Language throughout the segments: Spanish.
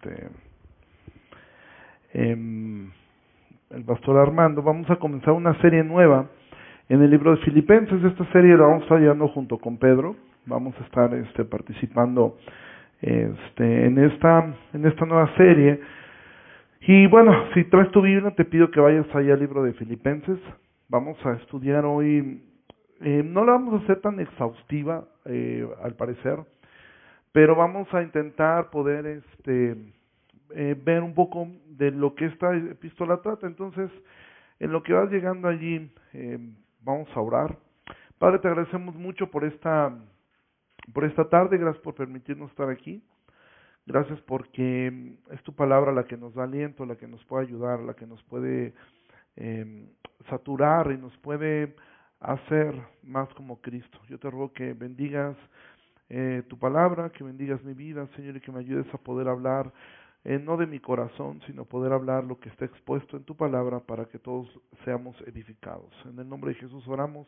este em, el pastor Armando, vamos a comenzar una serie nueva en el libro de Filipenses. Esta serie la vamos a estar llevando junto con Pedro. Vamos a estar este, participando este, en, esta, en esta nueva serie. Y bueno, si traes tu Biblia, te pido que vayas allá al libro de Filipenses. Vamos a estudiar hoy, eh, no la vamos a hacer tan exhaustiva, eh, al parecer, pero vamos a intentar poder este, eh, ver un poco de lo que esta epístola trata. Entonces, en lo que vas llegando allí, eh, vamos a orar. Padre, te agradecemos mucho por esta, por esta tarde, gracias por permitirnos estar aquí. Gracias porque es tu palabra la que nos da aliento, la que nos puede ayudar, la que nos puede eh, saturar y nos puede hacer más como Cristo. Yo te ruego que bendigas eh, tu palabra, que bendigas mi vida, Señor, y que me ayudes a poder hablar, eh, no de mi corazón, sino poder hablar lo que está expuesto en tu palabra para que todos seamos edificados. En el nombre de Jesús oramos.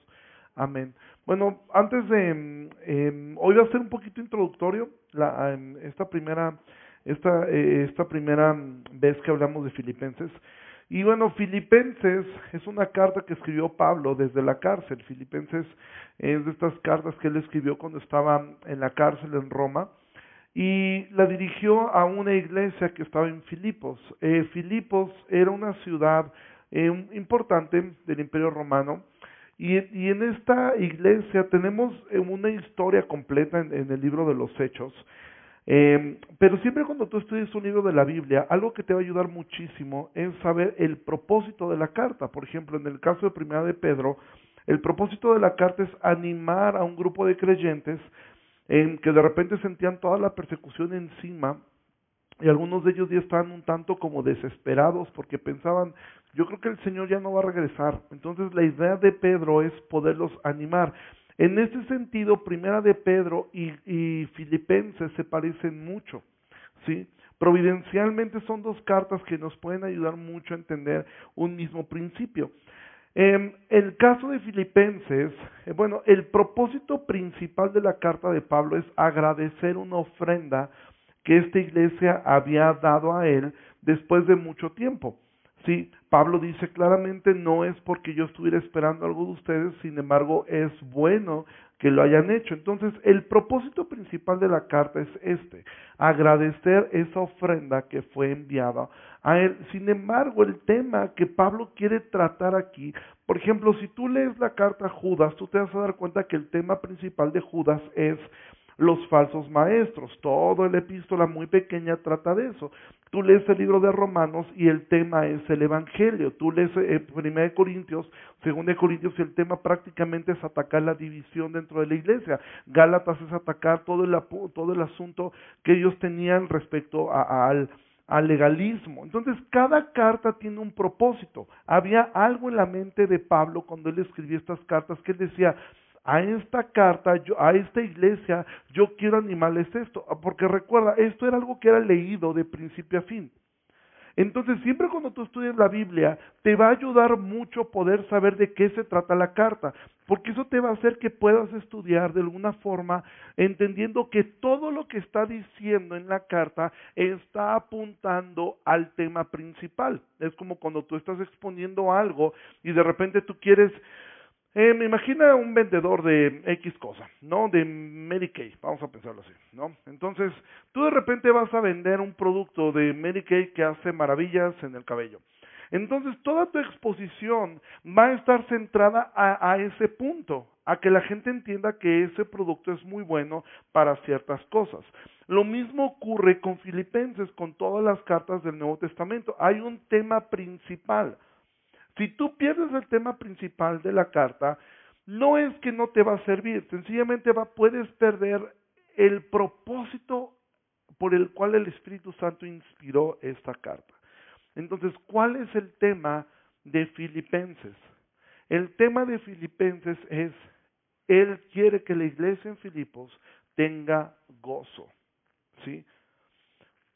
Amén. Bueno, antes de, eh, hoy va a ser un poquito introductorio, la, em, esta primera, esta, eh, esta primera vez que hablamos de Filipenses. Y bueno, Filipenses es una carta que escribió Pablo desde la cárcel. Filipenses es de estas cartas que él escribió cuando estaba en la cárcel en Roma y la dirigió a una iglesia que estaba en Filipos. Eh, Filipos era una ciudad eh, importante del Imperio Romano y, en esta iglesia tenemos eh, una historia completa en el libro de los Hechos eh, pero siempre cuando tú estudias un libro de la Biblia, algo que te va a ayudar muchísimo es saber el propósito de la carta. Por ejemplo, en el caso de Primera de Pedro, el propósito de la carta es animar a un grupo de creyentes en que de repente sentían toda la persecución encima y algunos de ellos ya estaban un tanto como desesperados porque pensaban, yo creo que el Señor ya no va a regresar. Entonces la idea de Pedro es poderlos animar. En este sentido, Primera de Pedro y, Filipenses se parecen mucho, ¿sí? Providencialmente son dos cartas que nos pueden ayudar mucho a entender un mismo principio. En el caso de Filipenses, eh, bueno, el propósito principal de la carta de Pablo es agradecer una ofrenda que esta iglesia había dado a él después de mucho tiempo. Sí, Pablo dice claramente no es porque yo estuviera esperando algo de ustedes, sin embargo es bueno que lo hayan hecho. Entonces, el propósito principal de la carta es este, agradecer esa ofrenda que fue enviada a él. Sin embargo, el tema que Pablo quiere tratar aquí, por ejemplo, si tú lees la carta a Judas, tú te vas a dar cuenta que el tema principal de Judas es los falsos maestros. Todo el epístola muy pequeña trata de eso. Tú lees el libro de Romanos y el tema es el Evangelio. Tú lees eh, Primera de Corintios, Segunda de Corintios y el tema prácticamente es atacar la división dentro de la iglesia. Gálatas es atacar todo el, todo el asunto que ellos tenían respecto al al legalismo. Entonces, cada carta tiene un propósito. Había algo en la mente de Pablo cuando él escribió estas cartas que él decía, a esta carta, a esta iglesia, yo quiero animarles esto, porque recuerda, esto era algo que era leído de principio a fin. Entonces, siempre cuando tú estudias la Biblia, te va a ayudar mucho poder saber de qué se trata la carta, porque eso te va a hacer que puedas estudiar de alguna forma, entendiendo que todo lo que está diciendo en la carta está apuntando al tema principal. Es como cuando tú estás exponiendo algo y de repente tú quieres eh, me imagina un vendedor de X cosa, ¿no? De Kay, vamos a pensarlo así, ¿no? Entonces, tú de repente vas a vender un producto de Kay que hace maravillas en el cabello. Entonces, toda tu exposición va a estar centrada a ese punto, a que la gente entienda que ese producto es muy bueno para ciertas cosas. Lo mismo ocurre con Filipenses, con todas las cartas del Nuevo Testamento. Hay un tema principal. Si tú pierdes el tema principal de la carta, no es que no te va a servir, sencillamente puedes perder el propósito por el cual el Espíritu Santo inspiró esta carta. Entonces, ¿cuál es el tema de Filipenses? El tema de Filipenses es, Él quiere que la iglesia en Filipos tenga gozo. ¿sí?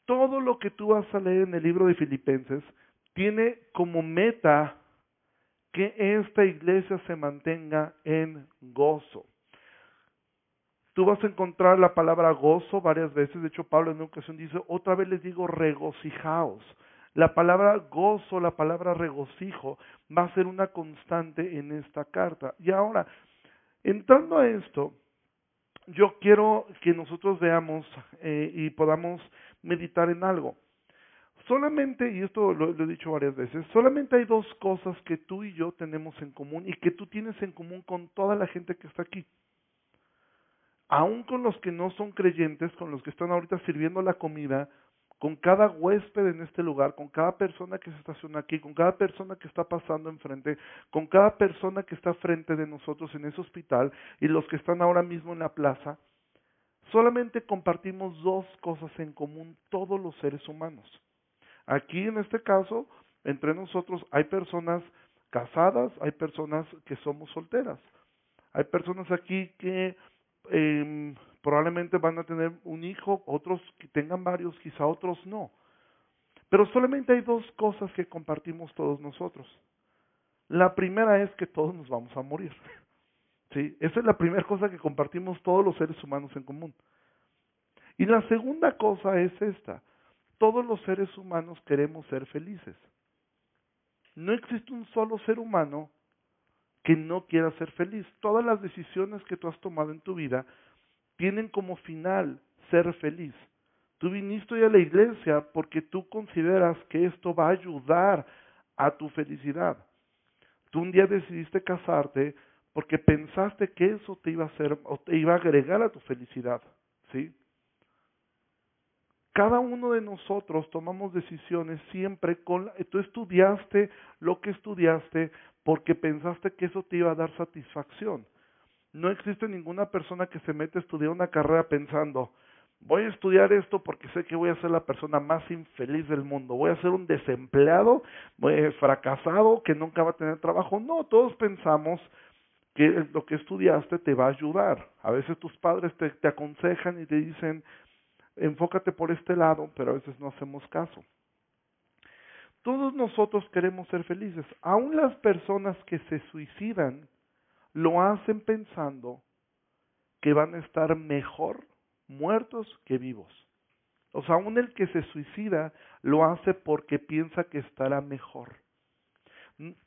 Todo lo que tú vas a leer en el libro de Filipenses tiene como meta que esta iglesia se mantenga en gozo. Tú vas a encontrar la palabra gozo varias veces. De hecho, Pablo en una ocasión dice, otra vez les digo regocijaos. La palabra gozo, la palabra regocijo va a ser una constante en esta carta. Y ahora, entrando a esto, yo quiero que nosotros veamos eh, y podamos meditar en algo. Solamente, y esto lo, lo, he dicho varias veces, solamente hay dos cosas que tú y yo tenemos en común y que tú tienes en común con toda la gente que está aquí aún con los que no son creyentes, con los que están ahorita sirviendo la comida, con cada huésped en este lugar, con cada persona que se estaciona aquí, con cada persona que está pasando enfrente, con cada persona que está frente de nosotros en ese hospital y los que están ahora mismo en la plaza, solamente compartimos dos cosas en común todos los seres humanos. Aquí en este caso, entre nosotros hay personas casadas, hay personas que somos solteras. Hay personas aquí que eh, probablemente van a tener un hijo, otros que tengan varios, quizá otros no. Pero solamente hay dos cosas que compartimos todos nosotros. La primera es que todos nos vamos a morir. ¿Sí? Esa es la primera cosa que compartimos todos los seres humanos en común. Y la segunda cosa es esta. Todos los seres humanos queremos ser felices. No existe un solo ser humano que no quiera ser feliz. Todas las decisiones que tú has tomado en tu vida tienen como final ser feliz. Tú viniste hoy a la iglesia porque tú consideras que esto va a ayudar a tu felicidad. Tú un día decidiste casarte porque pensaste que eso te iba a hacer o te iba a agregar a tu felicidad, ¿sí? Cada uno de nosotros tomamos decisiones siempre con tú estudiaste lo que estudiaste porque pensaste que eso te iba a dar satisfacción. No existe ninguna persona que se mete a estudiar una carrera pensando, voy a estudiar esto porque sé que voy a ser la persona más infeliz del mundo, voy a ser un desempleado, fracasado, que nunca va a tener trabajo. No, todos pensamos que lo que estudiaste te va a ayudar. A veces tus padres te aconsejan y te dicen, enfócate por este lado, pero a veces no hacemos caso. Todos nosotros queremos ser felices. Aún las personas que se suicidan lo hacen pensando que van a estar mejor muertos que vivos. O sea, aún el que se suicida lo hace porque piensa que estará mejor.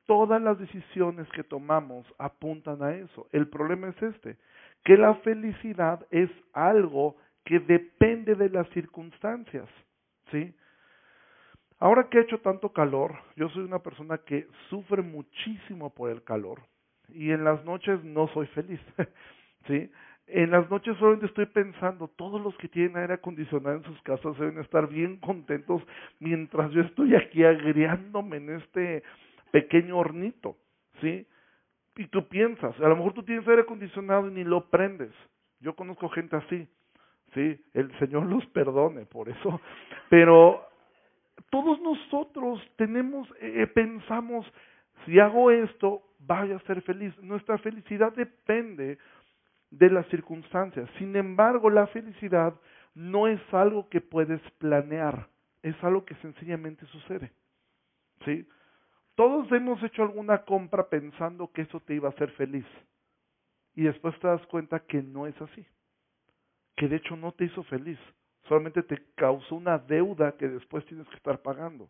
Todas las decisiones que tomamos apuntan a eso. El problema es este, que la felicidad es algo que depende de las circunstancias, ¿sí? Ahora que ha hecho tanto calor, yo soy una persona que sufre muchísimo por el calor y en las noches no soy feliz, ¿sí? En las noches solamente estoy pensando, todos los que tienen aire acondicionado en sus casas deben estar bien contentos mientras yo estoy aquí agriándome en este pequeño hornito, ¿sí? Y tú piensas, a lo mejor tú tienes aire acondicionado y ni lo prendes. Yo conozco gente así, ¿sí? El Señor los perdone por eso, pero todos nosotros tenemos, eh, pensamos, si hago esto, vaya a ser feliz. Nuestra felicidad depende de las circunstancias. Sin embargo, la felicidad no es algo que puedes planear, es algo que sencillamente sucede. ¿Sí? Todos hemos hecho alguna compra pensando que eso te iba a hacer feliz. Y después te das cuenta que no es así. Que de hecho no te hizo feliz solamente te causó una deuda que después tienes que estar pagando.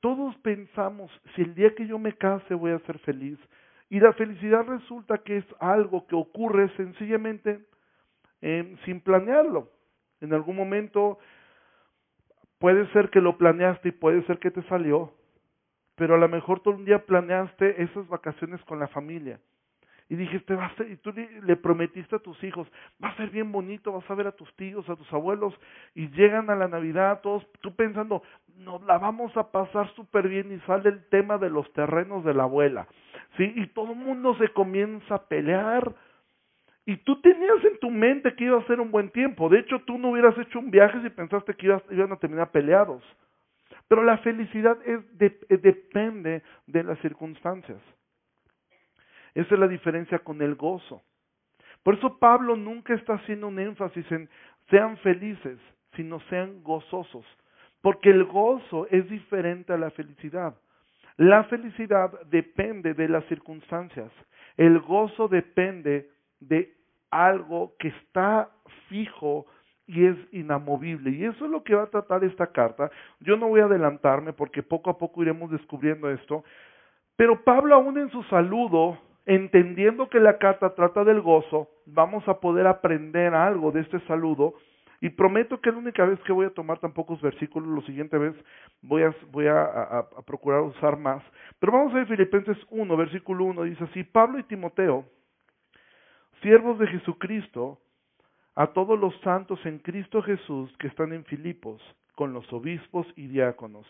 Todos pensamos, si el día que yo me case voy a ser feliz, y la felicidad resulta que es algo que ocurre sencillamente eh, sin planearlo. En algún momento puede ser que lo planeaste y puede ser que te salió, pero a lo mejor tú un día planeaste esas vacaciones con la familia y dijiste, va a ser, y tú le, prometiste a tus hijos, va a ser bien bonito, vas a ver a tus tíos, a tus abuelos, y llegan a la Navidad, todos, tú pensando, nos la vamos a pasar súper bien, y sale el tema de los terrenos de la abuela, ¿sí? Y todo el mundo se comienza a pelear, y tú tenías en tu mente que iba a ser un buen tiempo, de hecho tú no hubieras hecho un viaje si pensaste que ibas, iban a terminar peleados. Pero la felicidad es, depende de las circunstancias. Esa es la diferencia con el gozo. Por eso Pablo nunca está haciendo un énfasis en sean felices, sino sean gozosos. Porque el gozo es diferente a la felicidad. La felicidad depende de las circunstancias. El gozo depende de algo que está fijo y es inamovible. Y eso es lo que va a tratar esta carta. Yo no voy a adelantarme porque poco a poco iremos descubriendo esto. Pero Pablo aún en su saludo, entendiendo que la carta trata del gozo, vamos a poder aprender algo de este saludo. Y prometo que la única vez que voy a tomar tan pocos versículos, la siguiente vez voy a procurar usar más. Pero vamos a ver Filipenses 1, versículo 1, dice así, Pablo y Timoteo, siervos de Jesucristo, a todos los santos en Cristo Jesús que están en Filipos, con los obispos y diáconos.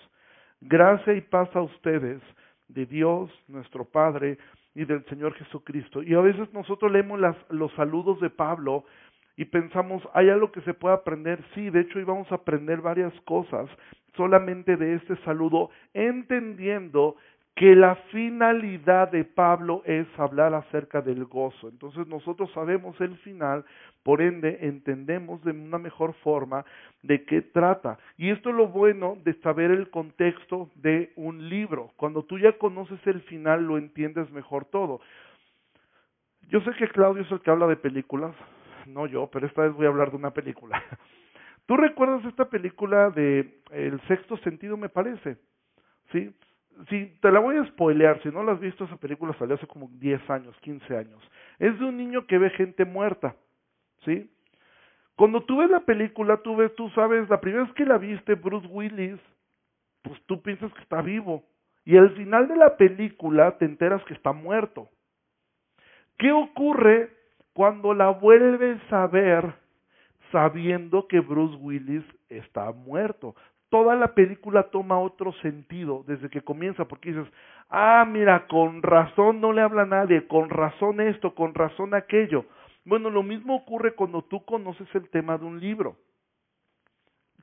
Gracia y paz a ustedes, de Dios, nuestro Padre, y del Señor Jesucristo. Y a veces nosotros leemos las, los saludos de Pablo y pensamos, ¿hay algo que se puede aprender? Sí, de hecho íbamos a aprender varias cosas solamente de este saludo, entendiendo que la finalidad de Pablo es hablar acerca del gozo. Entonces nosotros sabemos el final, por ende entendemos de una mejor forma de qué trata. Y esto es lo bueno de saber el contexto de un libro. Cuando tú ya conoces el final, lo entiendes mejor todo. Yo sé que Claudio es el que habla de películas, no yo, pero esta vez voy a hablar de una película. ¿Tú recuerdas esta película de El sexto sentido, me parece? ¿Sí? Si te la voy a spoilear, si no la has visto, esa película salió hace como 10 años, 15 años. Es de un niño que ve gente muerta, ¿sí? Cuando tú ves la película, tú ves, tú sabes, la primera vez que la viste, Bruce Willis, pues tú piensas que está vivo. Y al final de la película te enteras que está muerto. ¿Qué ocurre cuando la vuelves a ver sabiendo que Bruce Willis está muerto? Toda la película toma otro sentido desde que comienza, porque dices, ah, mira, con razón no le habla a nadie, con razón esto, con razón aquello. Bueno, lo mismo ocurre cuando tú conoces el tema de un libro.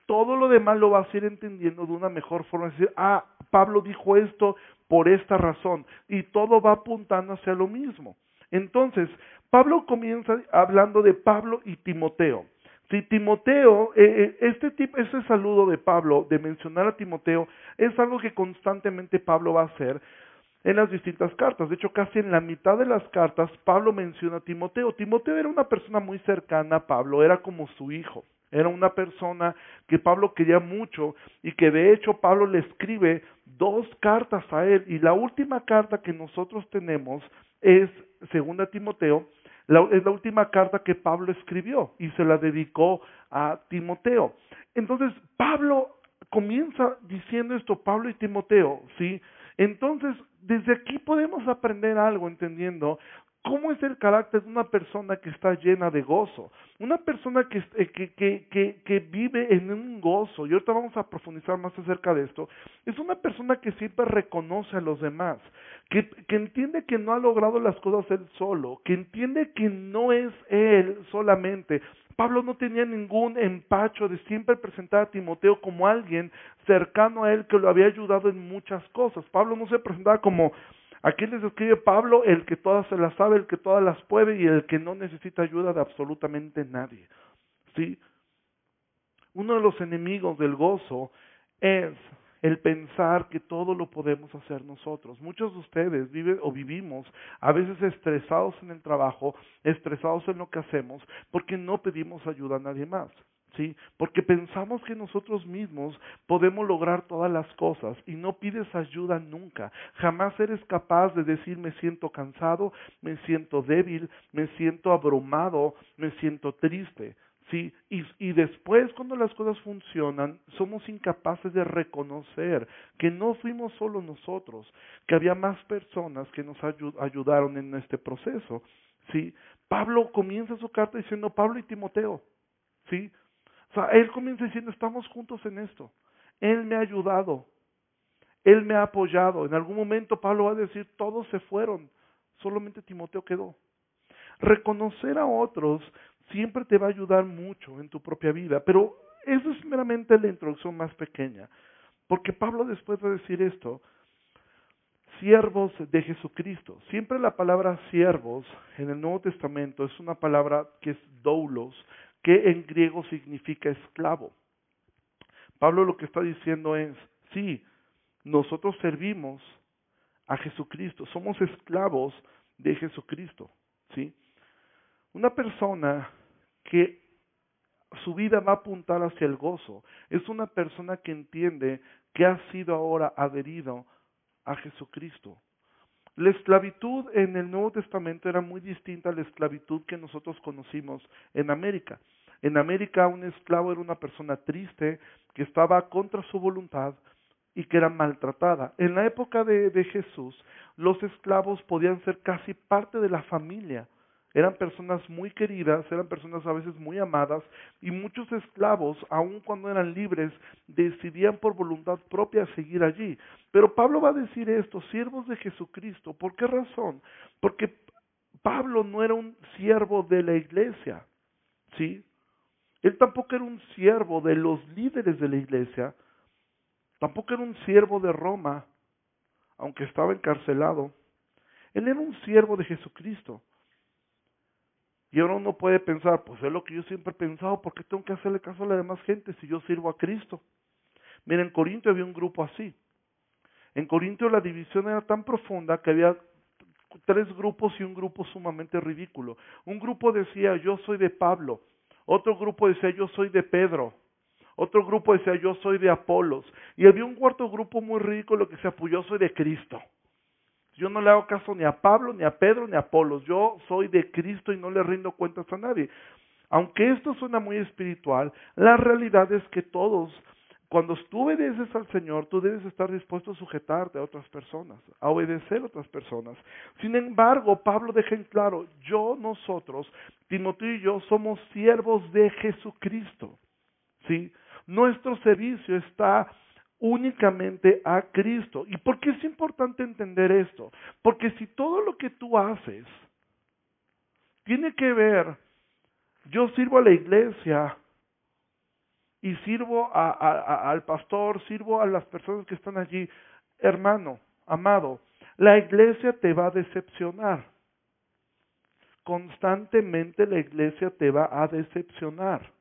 Todo lo demás lo vas a ir entendiendo de una mejor forma. Es decir, ah, Pablo dijo esto por esta razón. Y todo va apuntando hacia lo mismo. Entonces, Pablo comienza hablando de Pablo y Timoteo. Si Timoteo, eh, eh, este tipo, ese saludo de Pablo, de mencionar a Timoteo, es algo que constantemente Pablo va a hacer en las distintas cartas. De hecho, casi en la mitad de las cartas, Pablo menciona a Timoteo. Timoteo era una persona muy cercana a Pablo, era como su hijo. Era una persona que Pablo quería mucho y que de hecho Pablo le escribe dos cartas a él. Y la última carta que nosotros tenemos es, segunda Timoteo, es la última carta que Pablo escribió y se la dedicó a Timoteo. Entonces, Pablo comienza diciendo esto, Pablo y Timoteo, ¿sí? Entonces, desde aquí podemos aprender algo entendiendo ¿Cómo es el carácter de una persona que está llena de gozo? Una persona que, eh, que, que, que, vive en un gozo, y ahorita vamos a profundizar más acerca de esto, es una persona que siempre reconoce a los demás, que, que entiende que no ha logrado las cosas él solo, que entiende que no es él solamente. Pablo no tenía ningún empacho de siempre presentar a Timoteo como alguien cercano a él que lo había ayudado en muchas cosas. Pablo no se presentaba como Aquí les escribe Pablo, el que todas se las sabe, el que todas las puede y el que no necesita ayuda de absolutamente nadie. ¿Sí? Uno de los enemigos del gozo es el pensar que todo lo podemos hacer nosotros. Muchos de ustedes viven o vivimos a veces estresados en el trabajo, estresados en lo que hacemos, porque no pedimos ayuda a nadie más. ¿Sí? Porque pensamos que nosotros mismos podemos lograr todas las cosas y no pides ayuda nunca. Jamás eres capaz de decir me siento cansado, me siento débil, me siento abrumado, me siento triste. ¿sí? Y, después, cuando las cosas funcionan, somos incapaces de reconocer que no fuimos solo nosotros, que había más personas que nos ayudaron en este proceso. ¿sí? Pablo comienza su carta diciendo Pablo y Timoteo. ¿sí? Él comienza diciendo, estamos juntos en esto. Él me ha ayudado. Él me ha apoyado. En algún momento Pablo va a decir, todos se fueron. Solamente Timoteo quedó. Reconocer a otros siempre te va a ayudar mucho en tu propia vida. Pero eso es meramente la introducción más pequeña. Porque Pablo después de decir esto, siervos de Jesucristo. Siempre la palabra siervos en el Nuevo Testamento es una palabra que es doulos, que en griego significa esclavo. Pablo lo que está diciendo es, sí, nosotros servimos a Jesucristo, somos esclavos de Jesucristo, ¿sí? Una persona que su vida va a apuntar hacia el gozo es una persona que entiende que ha sido ahora adherido a Jesucristo. La esclavitud en el Nuevo Testamento era muy distinta a la esclavitud que nosotros conocimos en América. En América un esclavo era una persona triste que estaba contra su voluntad y que era maltratada. En la época de, de Jesús, los esclavos podían ser casi parte de la familia eran personas muy queridas, eran personas a veces muy amadas, y muchos esclavos, aun cuando eran libres, decidían por voluntad propia seguir allí. Pero Pablo va a decir esto, siervos de Jesucristo, ¿por qué razón? Porque Pablo no era un siervo de la iglesia, ¿sí? Él tampoco era un siervo de los líderes de la iglesia, tampoco era un siervo de Roma, aunque estaba encarcelado. Él era un siervo de Jesucristo. Y ahora uno puede pensar, pues es lo que yo siempre he pensado, ¿por qué tengo que hacerle caso a la demás gente si yo sirvo a Cristo? Mira, en Corinto había un grupo así. En Corinto la división era tan profunda que había tres grupos y un grupo sumamente ridículo. Un grupo decía, yo soy de Pablo. Otro grupo decía, yo soy de Pedro. Otro grupo decía, yo soy de Apolos. Y había un cuarto grupo muy ridículo que decía, pues yo soy de Cristo. Yo no le hago caso ni a Pablo, ni a Pedro, ni a Apolos. Yo soy de Cristo y no le rindo cuentas a nadie. Aunque esto suena muy espiritual, la realidad es que todos, cuando tú obedeces al Señor, tú debes estar dispuesto a sujetarte a otras personas, a obedecer a otras personas. Sin embargo, Pablo deja en claro, yo, nosotros, Timoteo y yo, somos siervos de Jesucristo. ¿Sí? Nuestro servicio está únicamente a Cristo. ¿Y por qué es importante entender esto? Porque si todo lo que tú haces tiene que ver, yo sirvo a la iglesia y sirvo al pastor, sirvo a las personas que están allí, hermano, amado, la iglesia te va a decepcionar. Constantemente la iglesia te va a decepcionar.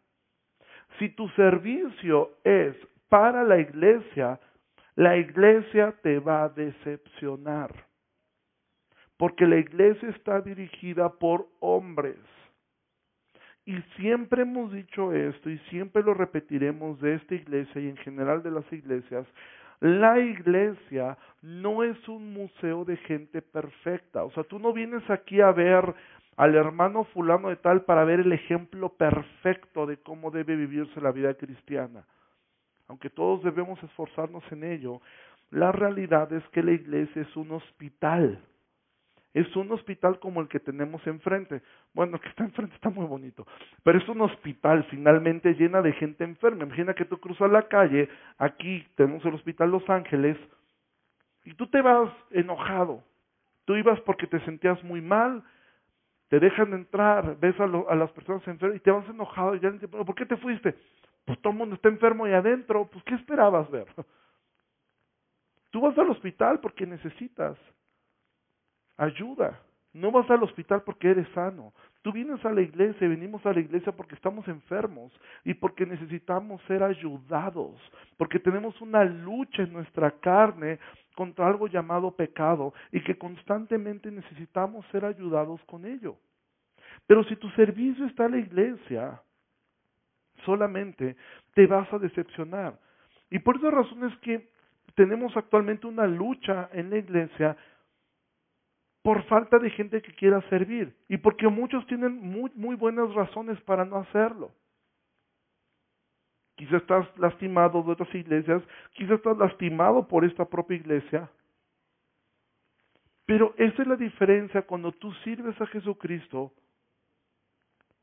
Si tu servicio es para la iglesia, la iglesia te va a decepcionar. Porque la iglesia está dirigida por hombres. Y siempre hemos dicho esto y siempre lo repetiremos de esta iglesia y en general de las iglesias. La iglesia no es un museo de gente perfecta. O sea, tú no vienes aquí a ver al hermano fulano de tal para ver el ejemplo perfecto de cómo debe vivirse la vida cristiana aunque todos debemos esforzarnos en ello, la realidad es que la iglesia es un hospital. Es un hospital como el que tenemos enfrente. Bueno, el que está enfrente está muy bonito, pero es un hospital finalmente llena de gente enferma. Imagina que tú cruzas la calle, aquí tenemos el Hospital Los Ángeles, y tú te vas enojado. Tú ibas porque te sentías muy mal, te dejan entrar, ves a, a las personas enfermas y te vas enojado. Y ya, ¿Por qué te fuiste? Pues todo el mundo está enfermo ahí adentro, pues ¿qué esperabas ver? Tú vas al hospital porque necesitas ayuda. No vas al hospital porque eres sano. Tú vienes a la iglesia, venimos a la iglesia porque estamos enfermos y porque necesitamos ser ayudados, porque tenemos una lucha en nuestra carne contra algo llamado pecado y que constantemente necesitamos ser ayudados con ello. Pero si tu servicio está en la iglesia, solamente te vas a decepcionar. Y por esa razón es que tenemos actualmente una lucha en la iglesia por falta de gente que quiera servir y porque muchos tienen muy, muy buenas razones para no hacerlo. Quizás estás lastimado de otras iglesias, quizás estás lastimado por esta propia iglesia. Pero esa es la diferencia cuando tú sirves a Jesucristo,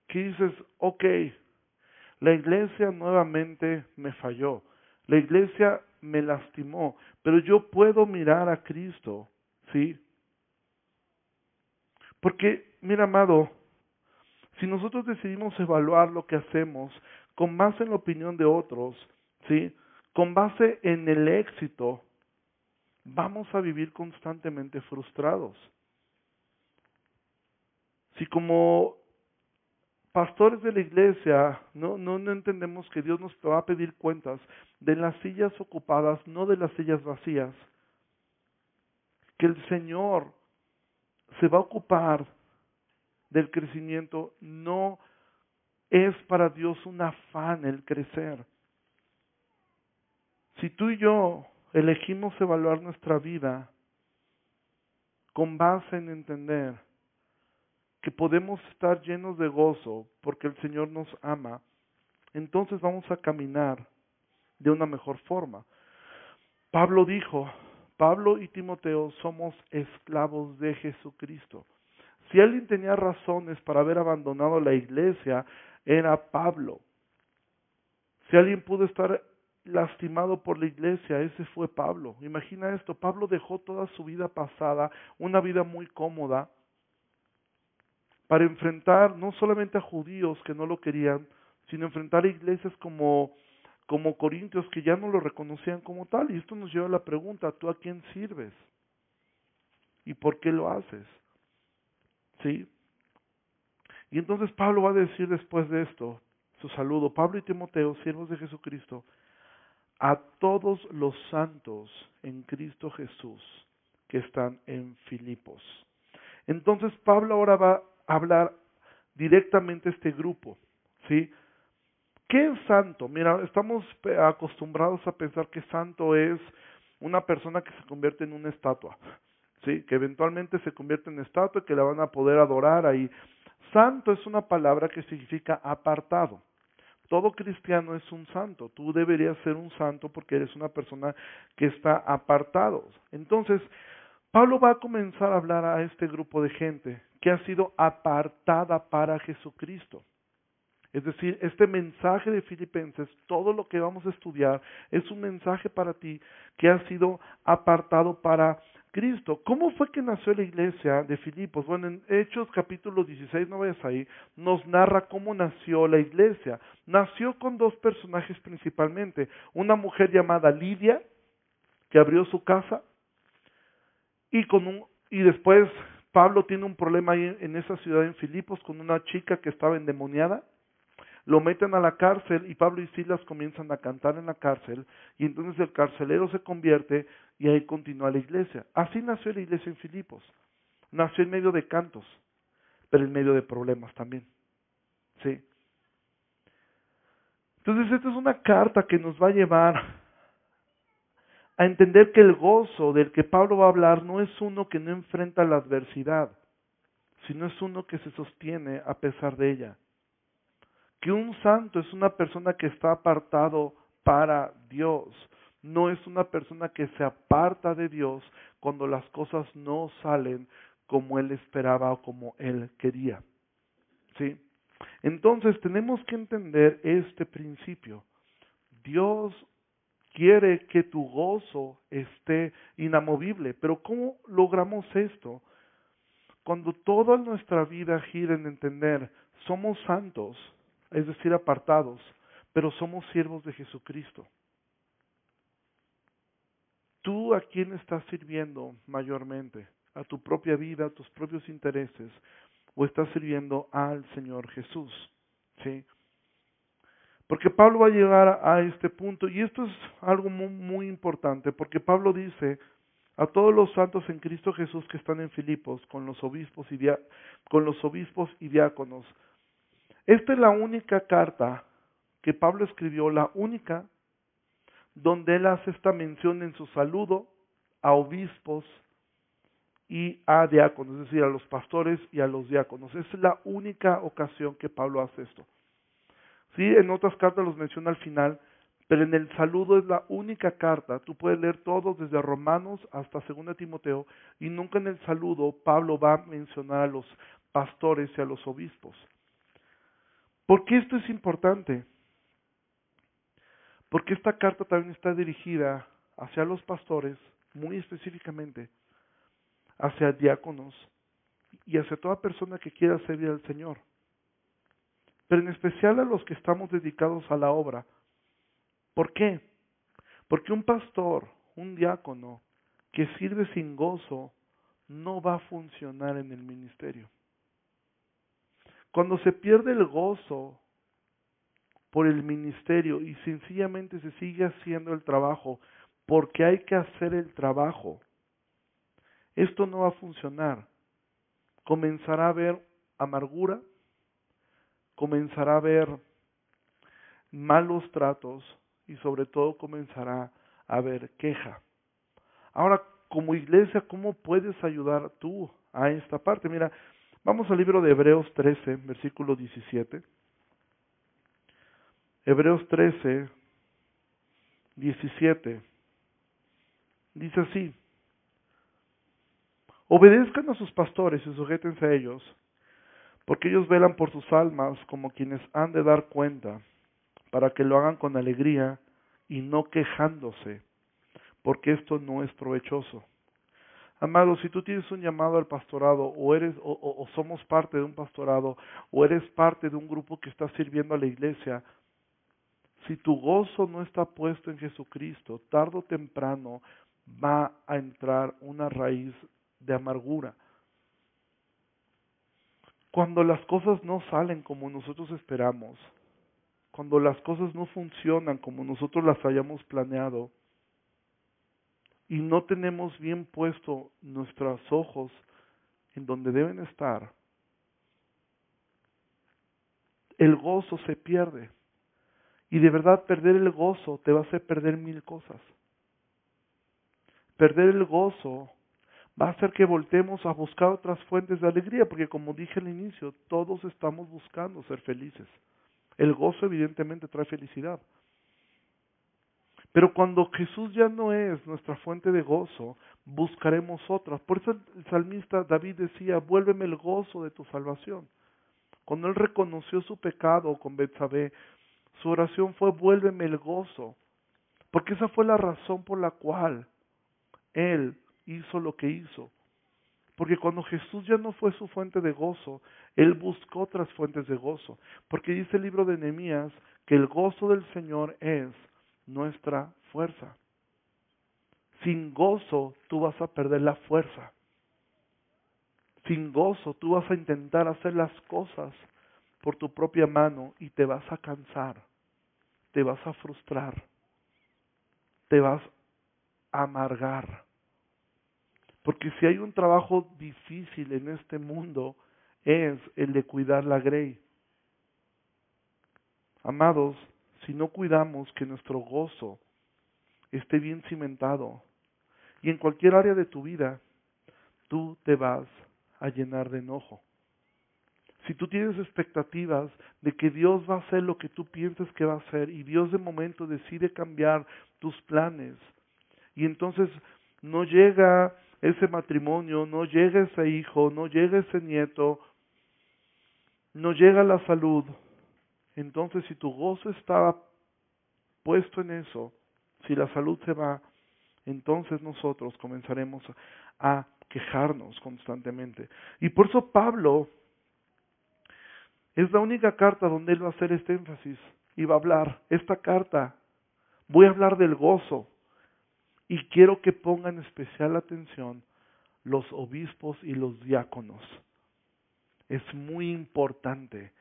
que dices, ok, la iglesia nuevamente me falló. La iglesia me lastimó, pero yo puedo mirar a Cristo, ¿sí? Porque, mira, amado, si nosotros decidimos evaluar lo que hacemos con base en la opinión de otros, ¿sí? Con base en el éxito, vamos a vivir constantemente frustrados. Si como pastores de la iglesia, no, no, entendemos que Dios nos va a pedir cuentas de las sillas ocupadas, no de las sillas vacías. Que el Señor se va a ocupar del crecimiento no es para Dios un afán el crecer. Si tú y yo elegimos evaluar nuestra vida con base en entender que podemos estar llenos de gozo porque el Señor nos ama, entonces vamos a caminar de una mejor forma. Pablo dijo, Pablo y Timoteo somos esclavos de Jesucristo. Si alguien tenía razones para haber abandonado la iglesia, era Pablo. Si alguien pudo estar lastimado por la iglesia, ese fue Pablo. Imagina esto, Pablo dejó toda su vida pasada, una vida muy cómoda, para enfrentar no solamente a judíos que no lo querían, sino enfrentar a iglesias como, como Corintios que ya no lo reconocían como tal. Y esto nos lleva a la pregunta, ¿tú a quién sirves? ¿Y por qué lo haces? ¿Sí? Y entonces Pablo va a decir después de esto, su saludo, Pablo y Timoteo, siervos de Jesucristo, a todos los santos en Cristo Jesús que están en Filipos. Entonces Pablo ahora va hablar directamente a este grupo, ¿sí? ¿Qué es santo? Mira, estamos acostumbrados a pensar que santo es una persona que se convierte en una estatua, ¿sí? Que eventualmente se convierte en estatua y que la van a poder adorar ahí. Santo es una palabra que significa apartado. Todo cristiano es un santo. Tú deberías ser un santo porque eres una persona que está apartado. Entonces, Pablo va a comenzar a hablar a este grupo de gente que ha sido apartada para Jesucristo. Es decir, este mensaje de Filipenses, todo lo que vamos a estudiar, es un mensaje para ti que ha sido apartado para Cristo. ¿Cómo fue que nació la iglesia de Filipos? Bueno, en Hechos capítulo 16, no ahí, nos narra cómo nació la iglesia. Nació con dos personajes principalmente. Una mujer llamada Lidia, que abrió su casa, y, con un, y después Pablo tiene un problema ahí en esa ciudad en Filipos con una chica que estaba endemoniada lo meten a la cárcel y Pablo y Silas comienzan a cantar en la cárcel y entonces el carcelero se convierte y ahí continúa la iglesia. Así nació la iglesia en Filipos. Nació en medio de cantos, pero en medio de problemas también. ¿Sí? Entonces esta es una carta que nos va a llevar a entender que el gozo del que Pablo va a hablar no es uno que no enfrenta la adversidad, sino es uno que se sostiene a pesar de ella que un santo es una persona que está apartado para Dios, no es una persona que se aparta de Dios cuando las cosas no salen como él esperaba o como él quería. ¿Sí? Entonces tenemos que entender este principio. Dios quiere que tu gozo esté inamovible, pero ¿cómo logramos esto? Cuando toda nuestra vida gira en entender, somos santos, es decir, apartados, pero somos siervos de Jesucristo. ¿Tú a quién estás sirviendo mayormente? ¿A tu propia vida, a tus propios intereses? ¿O estás sirviendo al Señor Jesús? ¿Sí? Porque Pablo va a llegar a este punto, y esto es algo muy, muy importante, porque Pablo dice a todos los santos en Cristo Jesús que están en Filipos, con los obispos y, con los obispos y diáconos, esta es la única carta que Pablo escribió, la única donde él hace esta mención en su saludo a obispos y a diáconos, es decir, a los pastores y a los diáconos. Es la única ocasión que Pablo hace esto. Sí, en otras cartas los menciona al final, pero en el saludo es la única carta. Tú puedes leer todos desde Romanos hasta 2 Timoteo y nunca en el saludo Pablo va a mencionar a los pastores y a los obispos. ¿Por qué esto es importante? Porque esta carta también está dirigida hacia los pastores, muy específicamente, hacia diáconos y hacia toda persona que quiera servir al Señor. Pero en especial a los que estamos dedicados a la obra. ¿Por qué? Porque un pastor, un diácono, que sirve sin gozo, no va a funcionar en el ministerio. Cuando se pierde el gozo por el ministerio y sencillamente se sigue haciendo el trabajo porque hay que hacer el trabajo, esto no va a funcionar. Comenzará a haber amargura, comenzará a haber malos tratos y sobre todo comenzará a haber queja. Ahora, como iglesia, ¿cómo puedes ayudar tú a esta parte? Mira, vamos al libro de Hebreos 13, versículo 17. Hebreos 13, 17. Dice así, obedezcan a sus pastores y sujétense a ellos, porque ellos velan por sus almas como quienes han de dar cuenta, para que lo hagan con alegría y no quejándose, porque esto no es provechoso. Amado, si tú tienes un llamado al pastorado o eres o, o, somos parte de un pastorado o eres parte de un grupo que está sirviendo a la iglesia, si tu gozo no está puesto en Jesucristo, tarde o temprano va a entrar una raíz de amargura. Cuando las cosas no salen como nosotros esperamos, cuando las cosas no funcionan como nosotros las hayamos planeado y no tenemos bien puesto nuestros ojos en donde deben estar, el gozo se pierde. Y de verdad perder el gozo te va a hacer perder mil cosas. Perder el gozo va a hacer que voltemos a buscar otras fuentes de alegría, porque como dije al inicio, todos estamos buscando ser felices. El gozo evidentemente trae felicidad. Pero cuando Jesús ya no es nuestra fuente de gozo, buscaremos otras. Por eso el salmista David decía, vuélveme el gozo de tu salvación. Cuando él reconoció su pecado con Betsabé, su oración fue, vuélveme el gozo. Porque esa fue la razón por la cual él hizo lo que hizo. Porque cuando Jesús ya no fue su fuente de gozo, Él buscó otras fuentes de gozo. Porque dice el libro de Nehemías que el gozo del Señor es nuestra fuerza. Sin gozo tú vas a perder la fuerza. Sin gozo tú vas a intentar hacer las cosas por tu propia mano y te vas a cansar, te vas a frustrar, te vas amargar. Porque si hay un trabajo difícil en este mundo, es el de cuidar la grey. Amados, si no cuidamos que nuestro gozo esté bien cimentado, y en cualquier área de tu vida, tú te vas a llenar de enojo. Si tú tienes expectativas de que Dios va a hacer lo que tú piensas que va a hacer y Dios de momento decide cambiar tus planes, y entonces no llega ese matrimonio, no llega ese hijo, no llega ese nieto, no llega la salud, entonces si tu gozo estaba puesto en eso, si la salud se va, entonces nosotros comenzaremos a quejarnos constantemente. Y por eso Pablo es la única carta donde él va a hacer este énfasis y va a hablar, esta carta, voy a hablar del gozo, y quiero que pongan especial atención los obispos y los diáconos. Es muy importante.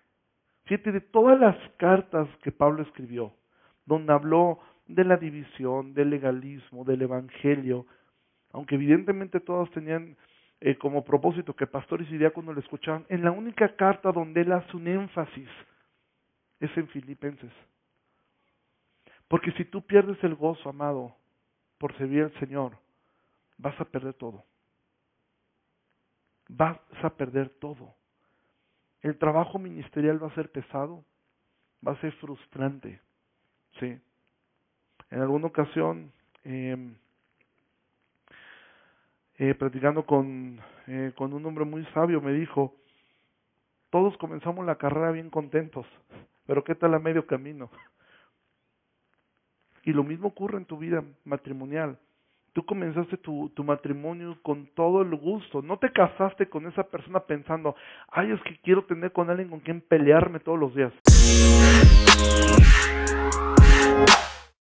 Fíjate de todas las cartas que Pablo escribió, donde habló de la división, del legalismo, del evangelio, aunque evidentemente todos tenían eh, como propósito que pastores y diáconos le escucharan, en la única carta donde él hace un énfasis es en Filipenses. Porque si tú pierdes el gozo, amado, por servir al Señor, vas a perder todo. Vas a perder todo. El trabajo ministerial va a ser pesado, va a ser frustrante. ¿sí? En alguna ocasión, eh, eh, platicando con, eh, con un hombre muy sabio, me dijo, todos comenzamos la carrera bien contentos, pero ¿qué tal a medio camino? Y lo mismo ocurre en tu vida matrimonial. Tú comenzaste tu, tu, matrimonio con todo el gusto. No te casaste con esa persona pensando, ay, es que quiero tener con alguien con quien pelearme todos los días.